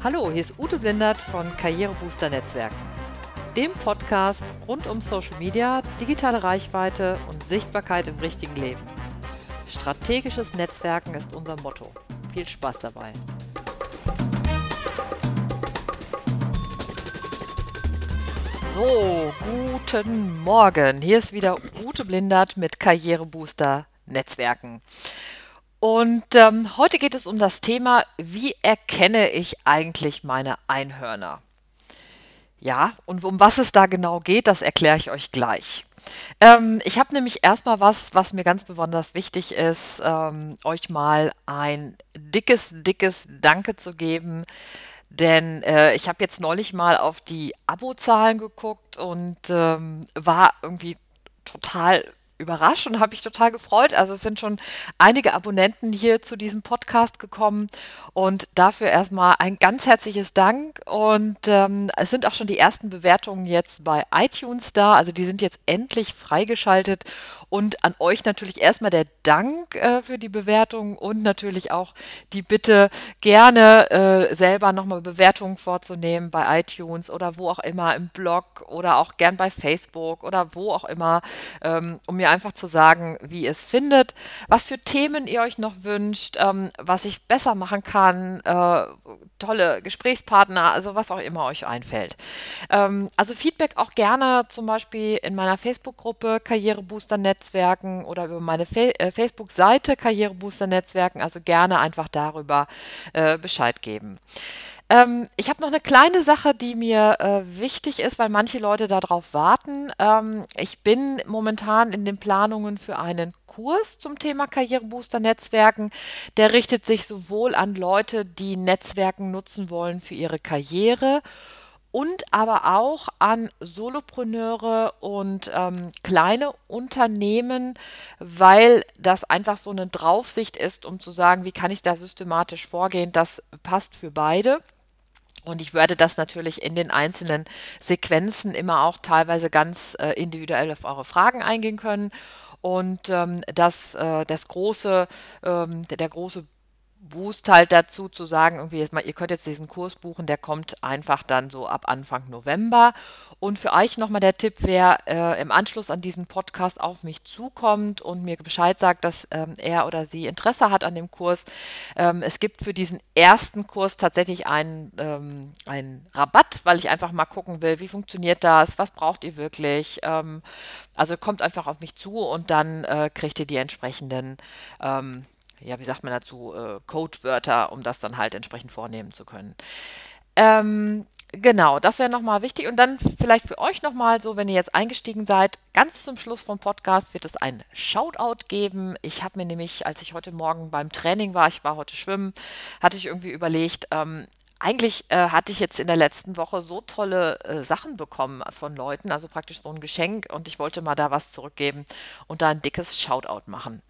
Hallo, hier ist Ute Blindert von Karrierebooster Netzwerken, dem Podcast rund um Social Media, digitale Reichweite und Sichtbarkeit im richtigen Leben. Strategisches Netzwerken ist unser Motto. Viel Spaß dabei. So, guten Morgen. Hier ist wieder Ute Blindert mit Karrierebooster Netzwerken. Und ähm, heute geht es um das Thema, wie erkenne ich eigentlich meine Einhörner? Ja, und um was es da genau geht, das erkläre ich euch gleich. Ähm, ich habe nämlich erstmal was, was mir ganz besonders wichtig ist, ähm, euch mal ein dickes, dickes Danke zu geben. Denn äh, ich habe jetzt neulich mal auf die Abozahlen geguckt und ähm, war irgendwie total überrascht und habe mich total gefreut. Also es sind schon einige Abonnenten hier zu diesem Podcast gekommen und dafür erstmal ein ganz herzliches Dank. Und ähm, es sind auch schon die ersten Bewertungen jetzt bei iTunes da. Also die sind jetzt endlich freigeschaltet. Und an euch natürlich erstmal der Dank äh, für die Bewertung und natürlich auch die Bitte, gerne äh, selber nochmal Bewertungen vorzunehmen bei iTunes oder wo auch immer im Blog oder auch gern bei Facebook oder wo auch immer, ähm, um mir einfach zu sagen, wie ihr es findet, was für Themen ihr euch noch wünscht, ähm, was ich besser machen kann, äh, tolle Gesprächspartner, also was auch immer euch einfällt. Ähm, also Feedback auch gerne zum Beispiel in meiner Facebook-Gruppe Karrierebooster Netzwerken oder über meine Fa äh, Facebook-Seite Karrierebooster Netzwerken, also gerne einfach darüber äh, Bescheid geben. Ähm, ich habe noch eine kleine Sache, die mir äh, wichtig ist, weil manche Leute darauf warten. Ähm, ich bin momentan in den Planungen für einen Kurs zum Thema Karrierebooster Netzwerken. Der richtet sich sowohl an Leute, die Netzwerken nutzen wollen für ihre Karriere und aber auch an Solopreneure und ähm, kleine Unternehmen, weil das einfach so eine Draufsicht ist, um zu sagen, wie kann ich da systematisch vorgehen. Das passt für beide. Und ich werde das natürlich in den einzelnen Sequenzen immer auch teilweise ganz äh, individuell auf eure Fragen eingehen können. Und ähm, das, äh, das große, ähm, der, der große Boost halt dazu zu sagen, irgendwie, ihr könnt jetzt diesen Kurs buchen, der kommt einfach dann so ab Anfang November. Und für euch nochmal der Tipp, wer äh, im Anschluss an diesen Podcast auf mich zukommt und mir Bescheid sagt, dass ähm, er oder sie Interesse hat an dem Kurs. Ähm, es gibt für diesen ersten Kurs tatsächlich einen, ähm, einen Rabatt, weil ich einfach mal gucken will, wie funktioniert das, was braucht ihr wirklich. Ähm, also kommt einfach auf mich zu und dann äh, kriegt ihr die entsprechenden ähm, ja, wie sagt man dazu, äh, Codewörter, um das dann halt entsprechend vornehmen zu können. Ähm, genau, das wäre nochmal wichtig. Und dann vielleicht für euch nochmal so, wenn ihr jetzt eingestiegen seid, ganz zum Schluss vom Podcast wird es ein Shoutout geben. Ich habe mir nämlich, als ich heute Morgen beim Training war, ich war heute schwimmen, hatte ich irgendwie überlegt, ähm, eigentlich äh, hatte ich jetzt in der letzten Woche so tolle äh, Sachen bekommen von Leuten, also praktisch so ein Geschenk und ich wollte mal da was zurückgeben und da ein dickes Shoutout machen.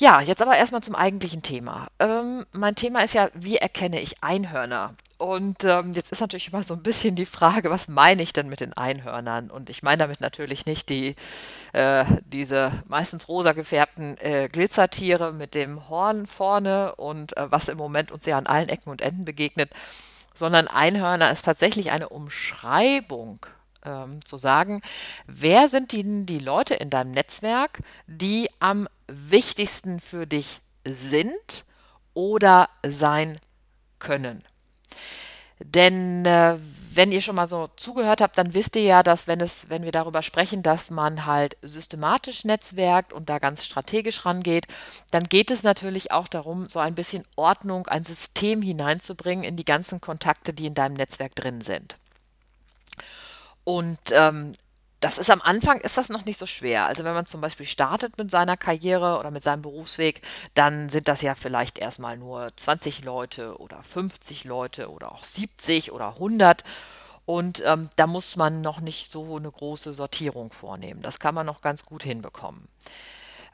Ja, jetzt aber erstmal zum eigentlichen Thema. Ähm, mein Thema ist ja, wie erkenne ich Einhörner? Und ähm, jetzt ist natürlich immer so ein bisschen die Frage, was meine ich denn mit den Einhörnern? Und ich meine damit natürlich nicht die, äh, diese meistens rosa gefärbten äh, Glitzertiere mit dem Horn vorne und äh, was im Moment uns ja an allen Ecken und Enden begegnet, sondern Einhörner ist tatsächlich eine Umschreibung ähm, zu sagen, wer sind die, die Leute in deinem Netzwerk, die am wichtigsten für dich sind oder sein können. Denn äh, wenn ihr schon mal so zugehört habt, dann wisst ihr ja, dass wenn es, wenn wir darüber sprechen, dass man halt systematisch netzwerkt und da ganz strategisch rangeht, dann geht es natürlich auch darum, so ein bisschen Ordnung, ein System hineinzubringen in die ganzen Kontakte, die in deinem Netzwerk drin sind. Und ähm, das ist am Anfang ist das noch nicht so schwer. Also wenn man zum Beispiel startet mit seiner Karriere oder mit seinem Berufsweg, dann sind das ja vielleicht erstmal nur 20 Leute oder 50 Leute oder auch 70 oder 100. Und ähm, da muss man noch nicht so eine große Sortierung vornehmen. Das kann man noch ganz gut hinbekommen.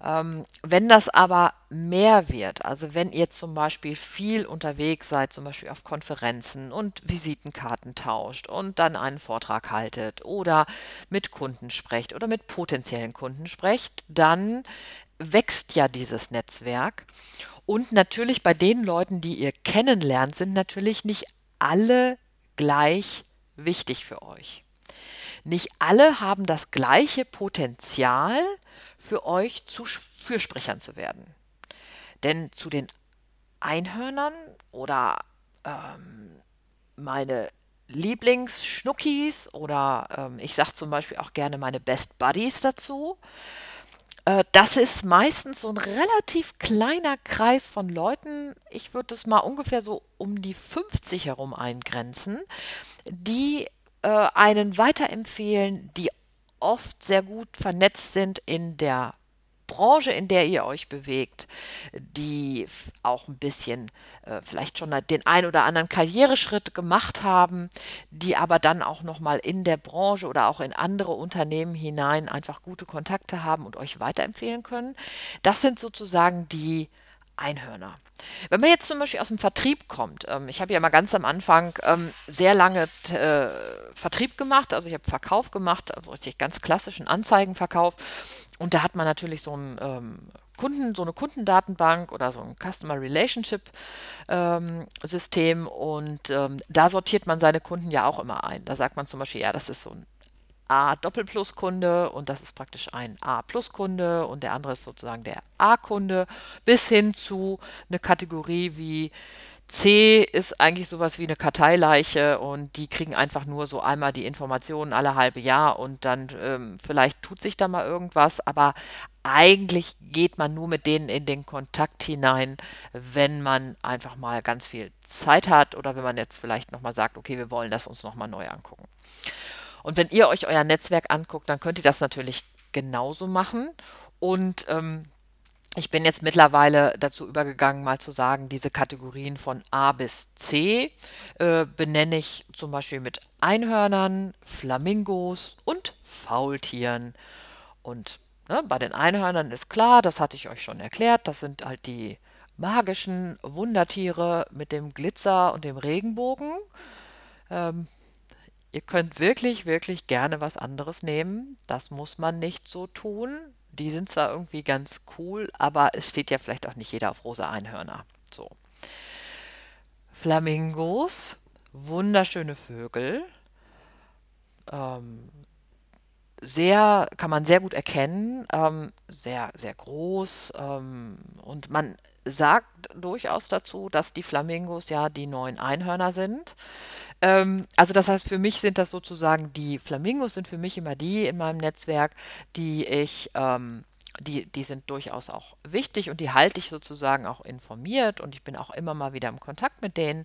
Ähm, wenn das aber mehr wird, also wenn ihr zum Beispiel viel unterwegs seid, zum Beispiel auf Konferenzen und Visitenkarten tauscht und dann einen Vortrag haltet oder mit Kunden sprecht oder mit potenziellen Kunden sprecht, dann wächst ja dieses Netzwerk. Und natürlich bei den Leuten, die ihr kennenlernt, sind natürlich nicht alle gleich wichtig für euch. Nicht alle haben das gleiche Potenzial, für euch zu Fürsprechern zu werden. Denn zu den Einhörnern oder ähm, meine Lieblingsschnuckis oder ähm, ich sage zum Beispiel auch gerne meine Best Buddies dazu. Äh, das ist meistens so ein relativ kleiner Kreis von Leuten. Ich würde es mal ungefähr so um die 50 herum eingrenzen, die äh, einen weiterempfehlen, die oft sehr gut vernetzt sind in der Branche, in der ihr euch bewegt, die auch ein bisschen äh, vielleicht schon den ein oder anderen Karriereschritt gemacht haben, die aber dann auch noch mal in der Branche oder auch in andere Unternehmen hinein einfach gute Kontakte haben und euch weiterempfehlen können. Das sind sozusagen die Einhörner. Wenn man jetzt zum Beispiel aus dem Vertrieb kommt, ähm, ich habe ja mal ganz am Anfang ähm, sehr lange äh, Vertrieb gemacht, also ich habe Verkauf gemacht, also richtig ganz klassischen Anzeigenverkauf und da hat man natürlich so ein ähm, Kunden, so eine Kundendatenbank oder so ein Customer Relationship ähm, System und ähm, da sortiert man seine Kunden ja auch immer ein. Da sagt man zum Beispiel, ja, das ist so ein A-Doppelplus-Kunde und das ist praktisch ein A-Plus-Kunde und der andere ist sozusagen der A-Kunde bis hin zu eine Kategorie wie C ist eigentlich sowas wie eine Karteileiche und die kriegen einfach nur so einmal die Informationen alle halbe Jahr und dann ähm, vielleicht tut sich da mal irgendwas, aber eigentlich geht man nur mit denen in den Kontakt hinein, wenn man einfach mal ganz viel Zeit hat oder wenn man jetzt vielleicht nochmal sagt, okay, wir wollen das uns nochmal neu angucken. Und wenn ihr euch euer Netzwerk anguckt, dann könnt ihr das natürlich genauso machen und ähm, ich bin jetzt mittlerweile dazu übergegangen, mal zu sagen, diese Kategorien von A bis C äh, benenne ich zum Beispiel mit Einhörnern, Flamingos und Faultieren. Und ne, bei den Einhörnern ist klar, das hatte ich euch schon erklärt, das sind halt die magischen Wundertiere mit dem Glitzer und dem Regenbogen. Ähm, ihr könnt wirklich, wirklich gerne was anderes nehmen. Das muss man nicht so tun. Die sind zwar irgendwie ganz cool, aber es steht ja vielleicht auch nicht jeder auf rosa Einhörner. So. Flamingos, wunderschöne Vögel. Ähm, sehr, kann man sehr gut erkennen, ähm, sehr, sehr groß. Ähm, und man sagt durchaus dazu, dass die Flamingos ja die neuen Einhörner sind. Ähm, also das heißt, für mich sind das sozusagen die Flamingos sind für mich immer die in meinem Netzwerk, die ich ähm, die, die sind durchaus auch wichtig und die halte ich sozusagen auch informiert und ich bin auch immer mal wieder im Kontakt mit denen.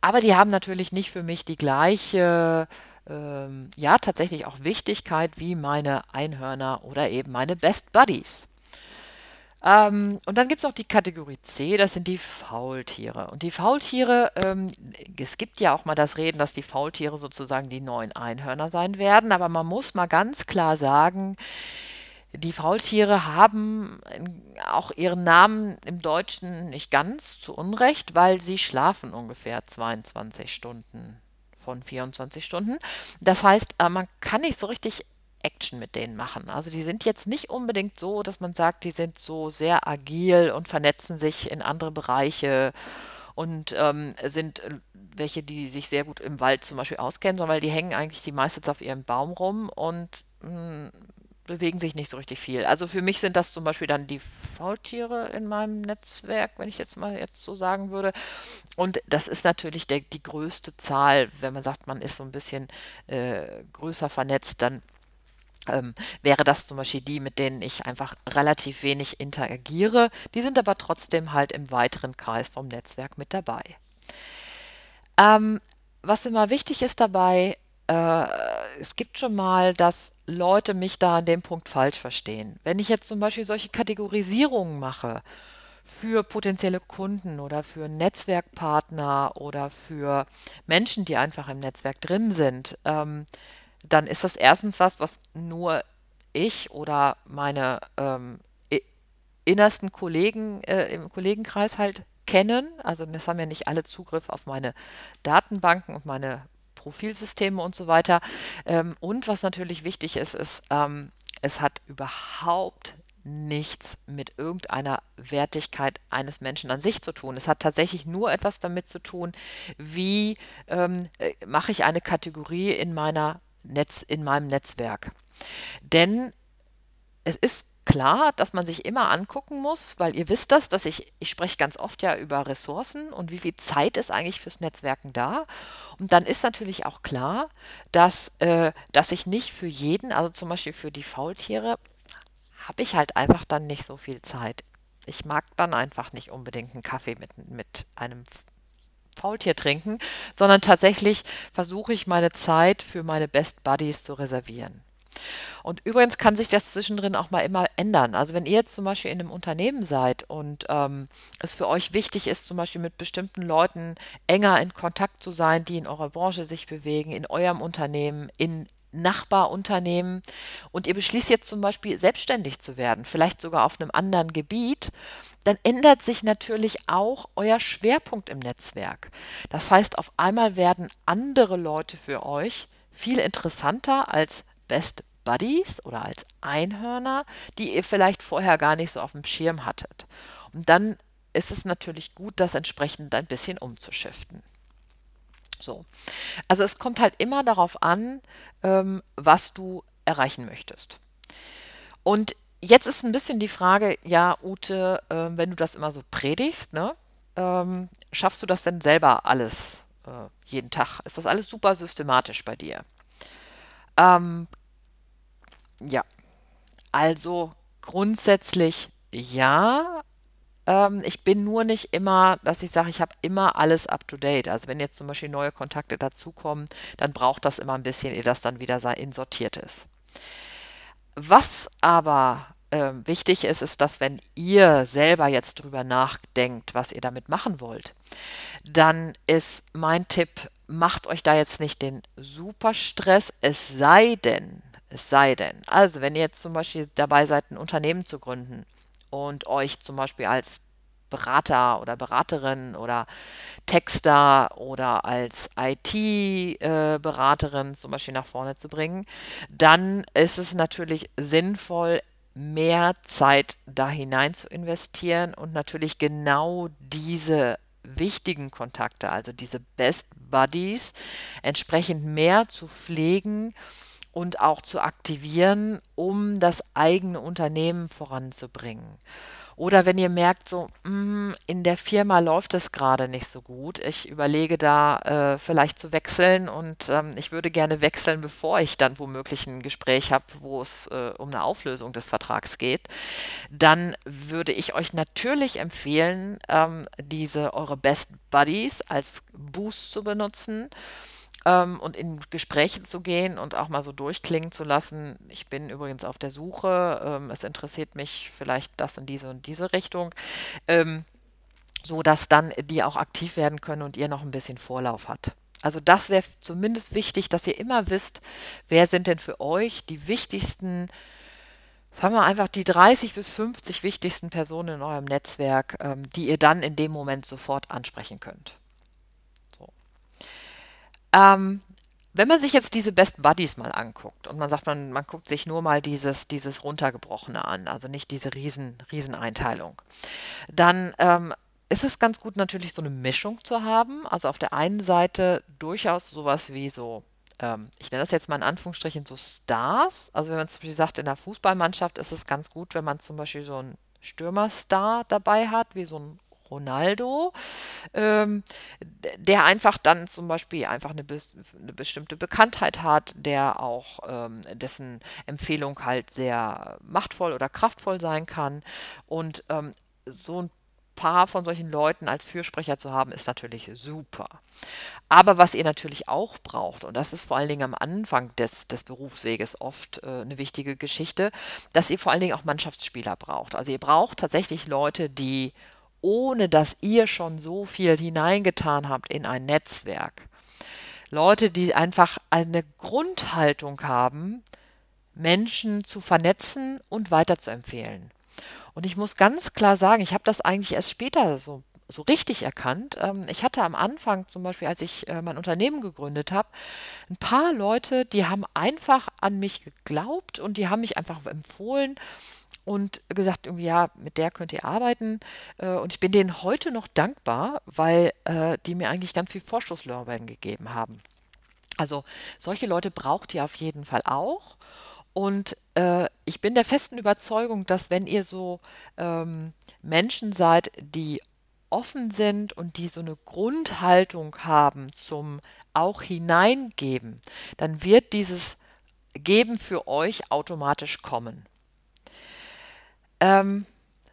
Aber die haben natürlich nicht für mich die gleiche, ähm, ja, tatsächlich auch Wichtigkeit wie meine Einhörner oder eben meine Best Buddies. Ähm, und dann gibt es auch die Kategorie C, das sind die Faultiere. Und die Faultiere, ähm, es gibt ja auch mal das Reden, dass die Faultiere sozusagen die neuen Einhörner sein werden, aber man muss mal ganz klar sagen, die Faultiere haben auch ihren Namen im Deutschen nicht ganz zu Unrecht, weil sie schlafen ungefähr 22 Stunden von 24 Stunden. Das heißt, äh, man kann nicht so richtig Action mit denen machen. Also die sind jetzt nicht unbedingt so, dass man sagt, die sind so sehr agil und vernetzen sich in andere Bereiche und ähm, sind äh, welche, die sich sehr gut im Wald zum Beispiel auskennen, sondern weil die hängen eigentlich die meiste Zeit auf ihrem Baum rum und mh, hm, bewegen sich nicht so richtig viel. Also für mich sind das zum Beispiel dann die Faultiere in meinem Netzwerk, wenn ich jetzt mal jetzt so sagen würde. Und das ist natürlich der, die größte Zahl, wenn man sagt, man ist so ein bisschen äh, größer vernetzt, dann ähm, wäre das zum Beispiel die, mit denen ich einfach relativ wenig interagiere. Die sind aber trotzdem halt im weiteren Kreis vom Netzwerk mit dabei. Ähm, was immer wichtig ist dabei, äh, es gibt schon mal, dass Leute mich da an dem Punkt falsch verstehen. Wenn ich jetzt zum Beispiel solche Kategorisierungen mache für potenzielle Kunden oder für Netzwerkpartner oder für Menschen, die einfach im Netzwerk drin sind, ähm, dann ist das erstens was, was nur ich oder meine ähm, innersten Kollegen äh, im Kollegenkreis halt kennen. Also das haben ja nicht alle Zugriff auf meine Datenbanken und meine Profilsysteme und so weiter. Ähm, und was natürlich wichtig ist, ist, ähm, es hat überhaupt nichts mit irgendeiner Wertigkeit eines Menschen an sich zu tun. Es hat tatsächlich nur etwas damit zu tun, wie ähm, äh, mache ich eine Kategorie in meiner Netz, in meinem Netzwerk. Denn es ist klar, dass man sich immer angucken muss, weil ihr wisst das, dass ich, ich spreche ganz oft ja über Ressourcen und wie viel Zeit ist eigentlich fürs Netzwerken da. Und dann ist natürlich auch klar, dass, äh, dass ich nicht für jeden, also zum Beispiel für die Faultiere, habe ich halt einfach dann nicht so viel Zeit. Ich mag dann einfach nicht unbedingt einen Kaffee mit, mit einem Faultier trinken, sondern tatsächlich versuche ich meine Zeit für meine Best Buddies zu reservieren. Und übrigens kann sich das zwischendrin auch mal immer ändern. Also wenn ihr jetzt zum Beispiel in einem Unternehmen seid und ähm, es für euch wichtig ist, zum Beispiel mit bestimmten Leuten enger in Kontakt zu sein, die in eurer Branche sich bewegen, in eurem Unternehmen, in Nachbarunternehmen und ihr beschließt jetzt zum Beispiel selbstständig zu werden, vielleicht sogar auf einem anderen Gebiet, dann ändert sich natürlich auch euer Schwerpunkt im Netzwerk. Das heißt, auf einmal werden andere Leute für euch viel interessanter als Best Buddies oder als Einhörner, die ihr vielleicht vorher gar nicht so auf dem Schirm hattet. Und dann ist es natürlich gut, das entsprechend ein bisschen umzuschiften. So. Also es kommt halt immer darauf an, ähm, was du erreichen möchtest. Und jetzt ist ein bisschen die Frage, ja, Ute, äh, wenn du das immer so predigst, ne, ähm, schaffst du das denn selber alles äh, jeden Tag? Ist das alles super systematisch bei dir? Ähm, ja, also grundsätzlich ja. Ähm, ich bin nur nicht immer, dass ich sage, ich habe immer alles up to date. Also wenn jetzt zum Beispiel neue Kontakte dazukommen, dann braucht das immer ein bisschen, ehe das dann wieder insortiert ist. Was aber äh, wichtig ist, ist, dass wenn ihr selber jetzt drüber nachdenkt, was ihr damit machen wollt, dann ist mein Tipp, macht euch da jetzt nicht den Superstress, es sei denn, es sei denn, also wenn ihr jetzt zum Beispiel dabei seid, ein Unternehmen zu gründen und euch zum Beispiel als Berater oder Beraterin oder Texter oder als IT-Beraterin zum Beispiel nach vorne zu bringen, dann ist es natürlich sinnvoll, mehr Zeit da hinein zu investieren und natürlich genau diese wichtigen Kontakte, also diese Best Buddies, entsprechend mehr zu pflegen und auch zu aktivieren, um das eigene Unternehmen voranzubringen. Oder wenn ihr merkt, so mm, in der Firma läuft es gerade nicht so gut, ich überlege da äh, vielleicht zu wechseln und ähm, ich würde gerne wechseln, bevor ich dann womöglich ein Gespräch habe, wo es äh, um eine Auflösung des Vertrags geht, dann würde ich euch natürlich empfehlen, ähm, diese eure Best Buddies als Boost zu benutzen ähm, und in Gespräche zu gehen und auch mal so durchklingen zu lassen. Ich bin übrigens auf der Suche, ähm, es interessiert mich vielleicht das in diese und diese Richtung. Ähm, so dass dann die auch aktiv werden können und ihr noch ein bisschen Vorlauf hat. Also das wäre zumindest wichtig, dass ihr immer wisst, wer sind denn für euch die wichtigsten, sagen wir einfach die 30 bis 50 wichtigsten Personen in eurem Netzwerk, ähm, die ihr dann in dem Moment sofort ansprechen könnt. Ähm, wenn man sich jetzt diese Best Buddies mal anguckt und man sagt, man, man guckt sich nur mal dieses, dieses runtergebrochene an, also nicht diese riesen, Rieseneinteilung, dann ähm, ist es ganz gut natürlich so eine Mischung zu haben. Also auf der einen Seite durchaus sowas wie so, ähm, ich nenne das jetzt mal in Anführungsstrichen so Stars. Also wenn man zum Beispiel sagt, in der Fußballmannschaft ist es ganz gut, wenn man zum Beispiel so einen Stürmerstar dabei hat, wie so ein Ronaldo, ähm, der einfach dann zum Beispiel einfach eine, bis, eine bestimmte Bekanntheit hat, der auch ähm, dessen Empfehlung halt sehr machtvoll oder kraftvoll sein kann. Und ähm, so ein paar von solchen Leuten als Fürsprecher zu haben, ist natürlich super. Aber was ihr natürlich auch braucht, und das ist vor allen Dingen am Anfang des, des Berufsweges oft äh, eine wichtige Geschichte, dass ihr vor allen Dingen auch Mannschaftsspieler braucht. Also ihr braucht tatsächlich Leute, die ohne dass ihr schon so viel hineingetan habt in ein Netzwerk. Leute, die einfach eine Grundhaltung haben, Menschen zu vernetzen und weiterzuempfehlen. Und ich muss ganz klar sagen, ich habe das eigentlich erst später so, so richtig erkannt. Ähm, ich hatte am Anfang zum Beispiel, als ich äh, mein Unternehmen gegründet habe, ein paar Leute, die haben einfach an mich geglaubt und die haben mich einfach empfohlen und gesagt, irgendwie, ja, mit der könnt ihr arbeiten. Äh, und ich bin denen heute noch dankbar, weil äh, die mir eigentlich ganz viel Vorschusslorbeeren gegeben haben. Also solche Leute braucht ihr auf jeden Fall auch. Und äh, ich bin der festen Überzeugung, dass wenn ihr so ähm, Menschen seid, die offen sind und die so eine Grundhaltung haben zum auch hineingeben, dann wird dieses Geben für euch automatisch kommen. Ähm,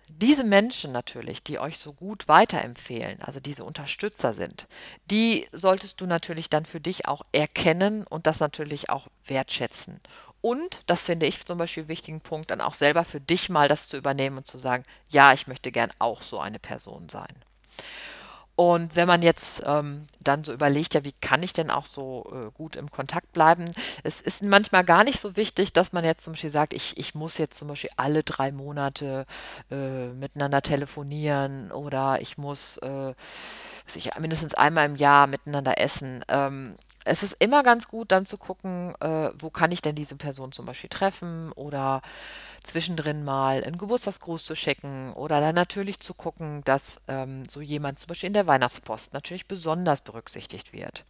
diese Menschen natürlich, die euch so gut weiterempfehlen, also diese Unterstützer sind, die solltest du natürlich dann für dich auch erkennen und das natürlich auch wertschätzen. Und, das finde ich zum Beispiel einen wichtigen Punkt, dann auch selber für dich mal das zu übernehmen und zu sagen, ja, ich möchte gern auch so eine Person sein. Und wenn man jetzt ähm, dann so überlegt, ja, wie kann ich denn auch so äh, gut im Kontakt bleiben? Es ist manchmal gar nicht so wichtig, dass man jetzt zum Beispiel sagt, ich, ich muss jetzt zum Beispiel alle drei Monate äh, miteinander telefonieren oder ich muss äh, ich, mindestens einmal im Jahr miteinander essen. Ähm, es ist immer ganz gut, dann zu gucken, äh, wo kann ich denn diese Person zum Beispiel treffen oder zwischendrin mal einen Geburtstagsgruß zu schicken oder dann natürlich zu gucken, dass ähm, so jemand zum Beispiel in der Weihnachtspost natürlich besonders berücksichtigt wird.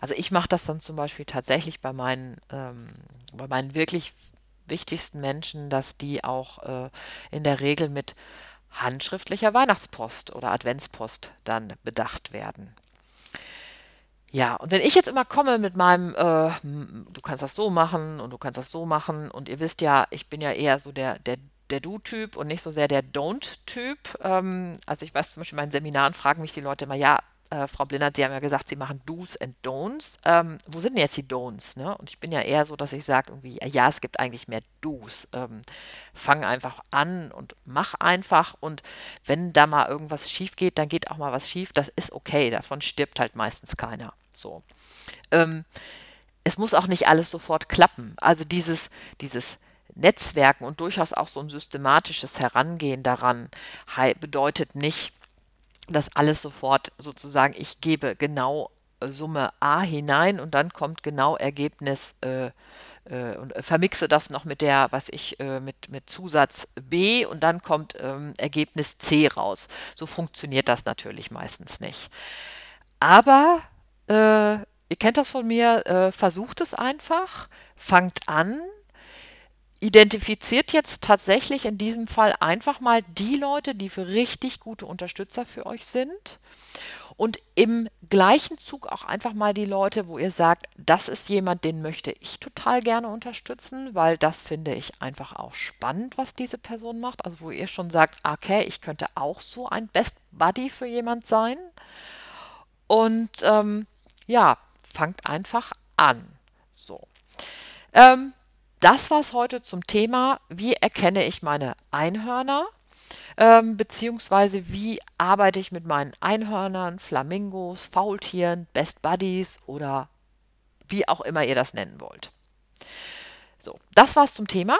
Also ich mache das dann zum Beispiel tatsächlich bei meinen, ähm, bei meinen wirklich wichtigsten Menschen, dass die auch äh, in der Regel mit handschriftlicher Weihnachtspost oder Adventspost dann bedacht werden. Ja, und wenn ich jetzt immer komme mit meinem, äh, du kannst das so machen und du kannst das so machen und ihr wisst ja, ich bin ja eher so der, der, der Do-Typ und nicht so sehr der Don't-Typ. Ähm, also ich weiß zum Beispiel in meinen Seminaren fragen mich die Leute immer, ja, äh, Frau Blindert, Sie haben ja gesagt, Sie machen Do's and Don'ts. Ähm, wo sind denn jetzt die Don'ts? Ne? Und ich bin ja eher so, dass ich sage, irgendwie, ja, es gibt eigentlich mehr Do's. Ähm, fang einfach an und mach einfach. Und wenn da mal irgendwas schief geht, dann geht auch mal was schief. Das ist okay. Davon stirbt halt meistens keiner. So. Ähm, es muss auch nicht alles sofort klappen. Also dieses, dieses Netzwerken und durchaus auch so ein systematisches Herangehen daran bedeutet nicht, dass alles sofort sozusagen, ich gebe genau äh, Summe A hinein und dann kommt genau Ergebnis äh, äh, und vermixe das noch mit der, was ich, äh, mit, mit Zusatz B und dann kommt ähm, Ergebnis C raus. So funktioniert das natürlich meistens nicht. Aber äh, ihr kennt das von mir, äh, versucht es einfach, fangt an, identifiziert jetzt tatsächlich in diesem Fall einfach mal die Leute, die für richtig gute Unterstützer für euch sind. Und im gleichen Zug auch einfach mal die Leute, wo ihr sagt, das ist jemand, den möchte ich total gerne unterstützen, weil das finde ich einfach auch spannend, was diese Person macht. Also wo ihr schon sagt, okay, ich könnte auch so ein Best Buddy für jemand sein. Und ähm, ja, fangt einfach an. So. Ähm, das war es heute zum Thema, wie erkenne ich meine Einhörner, ähm, beziehungsweise wie arbeite ich mit meinen Einhörnern, Flamingos, Faultieren, Best Buddies oder wie auch immer ihr das nennen wollt. So, das war's zum Thema.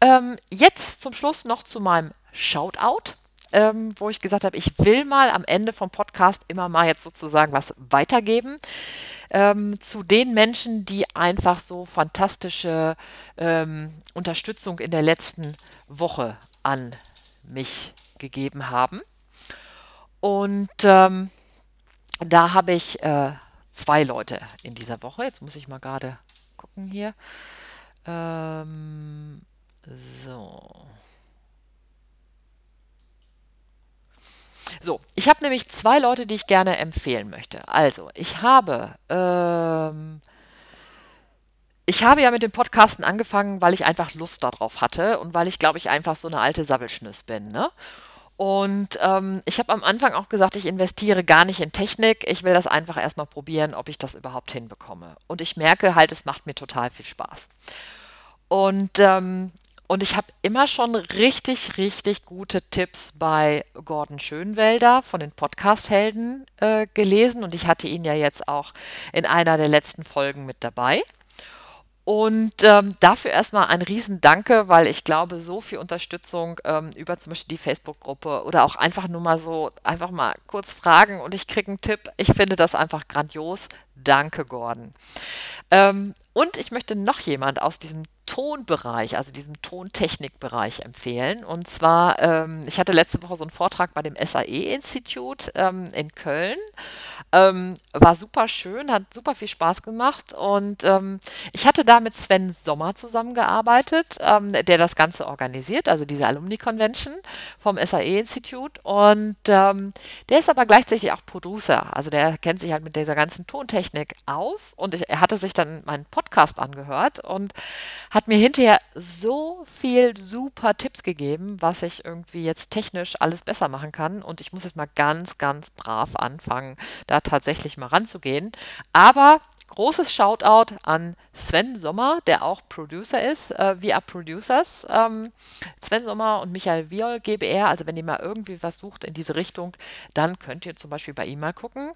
Ähm, jetzt zum Schluss noch zu meinem Shoutout, ähm, wo ich gesagt habe, ich will mal am Ende vom Podcast immer mal jetzt sozusagen was weitergeben ähm, zu den Menschen, die einfach so fantastische ähm, Unterstützung in der letzten Woche an mich gegeben haben. Und ähm, da habe ich äh, zwei Leute in dieser Woche. Jetzt muss ich mal gerade gucken hier. Ähm, so. So, ich habe nämlich zwei Leute, die ich gerne empfehlen möchte. Also, ich habe, ähm, ich habe ja mit dem Podcasten angefangen, weil ich einfach Lust darauf hatte und weil ich, glaube ich, einfach so eine alte Sabbelschnüss bin. Ne? Und ähm, ich habe am Anfang auch gesagt, ich investiere gar nicht in Technik. Ich will das einfach erstmal probieren, ob ich das überhaupt hinbekomme. Und ich merke halt, es macht mir total viel Spaß. Und ähm, und ich habe immer schon richtig, richtig gute Tipps bei Gordon Schönwelder von den Podcast-Helden äh, gelesen. Und ich hatte ihn ja jetzt auch in einer der letzten Folgen mit dabei. Und ähm, dafür erstmal ein Riesendanke, weil ich glaube, so viel Unterstützung ähm, über zum Beispiel die Facebook-Gruppe oder auch einfach nur mal so, einfach mal kurz fragen und ich kriege einen Tipp. Ich finde das einfach grandios. Danke, Gordon. Ähm, und ich möchte noch jemand aus diesem Tonbereich, also diesem Tontechnikbereich empfehlen. Und zwar, ähm, ich hatte letzte Woche so einen Vortrag bei dem SAE-Institut ähm, in Köln. Ähm, war super schön, hat super viel Spaß gemacht. Und ähm, ich hatte da mit Sven Sommer zusammengearbeitet, ähm, der das Ganze organisiert, also diese Alumni-Convention vom SAE-Institut. Und ähm, der ist aber gleichzeitig auch Producer. Also der kennt sich halt mit dieser ganzen Tontechnik aus. Und ich, er hatte sich dann meinen Podcast angehört und hat mir hinterher so viel super Tipps gegeben, was ich irgendwie jetzt technisch alles besser machen kann. Und ich muss jetzt mal ganz, ganz brav anfangen, da tatsächlich mal ranzugehen. Aber großes Shoutout an Sven Sommer, der auch Producer ist. Äh, are Producers. Ähm, Sven Sommer und Michael Viol GBR. Also wenn ihr mal irgendwie was sucht in diese Richtung, dann könnt ihr zum Beispiel bei ihm mal gucken.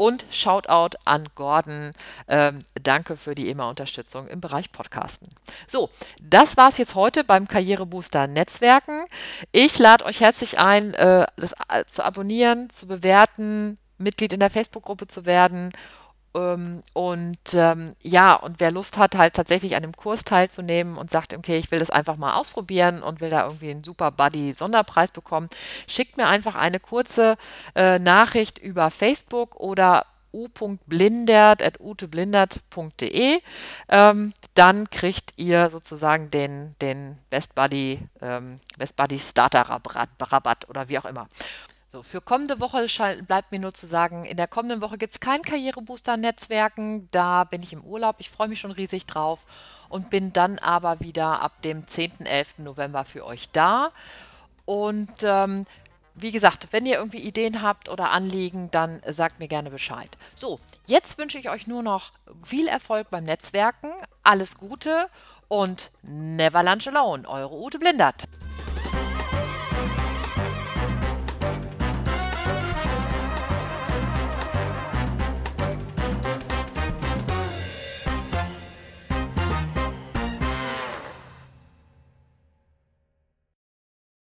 Und Shoutout an Gordon. Ähm, danke für die immer Unterstützung im Bereich Podcasten. So, das war es jetzt heute beim Karrierebooster Netzwerken. Ich lade euch herzlich ein, äh, das äh, zu abonnieren, zu bewerten, Mitglied in der Facebook-Gruppe zu werden und ähm, ja, und wer Lust hat, halt tatsächlich an dem Kurs teilzunehmen und sagt, okay, ich will das einfach mal ausprobieren und will da irgendwie einen super Buddy-Sonderpreis bekommen, schickt mir einfach eine kurze äh, Nachricht über Facebook oder u.blindert.uteblindert.de. Ähm, dann kriegt ihr sozusagen den, den Best Buddy, ähm, Best Buddy Starter Rabatt oder wie auch immer. So, für kommende Woche bleibt mir nur zu sagen, in der kommenden Woche gibt es kein Karrierebooster-Netzwerken. Da bin ich im Urlaub. Ich freue mich schon riesig drauf und bin dann aber wieder ab dem 10. 11. November für euch da. Und ähm, wie gesagt, wenn ihr irgendwie Ideen habt oder Anliegen, dann sagt mir gerne Bescheid. So, jetzt wünsche ich euch nur noch viel Erfolg beim Netzwerken, alles Gute und never lunch alone, eure Ute Blindert.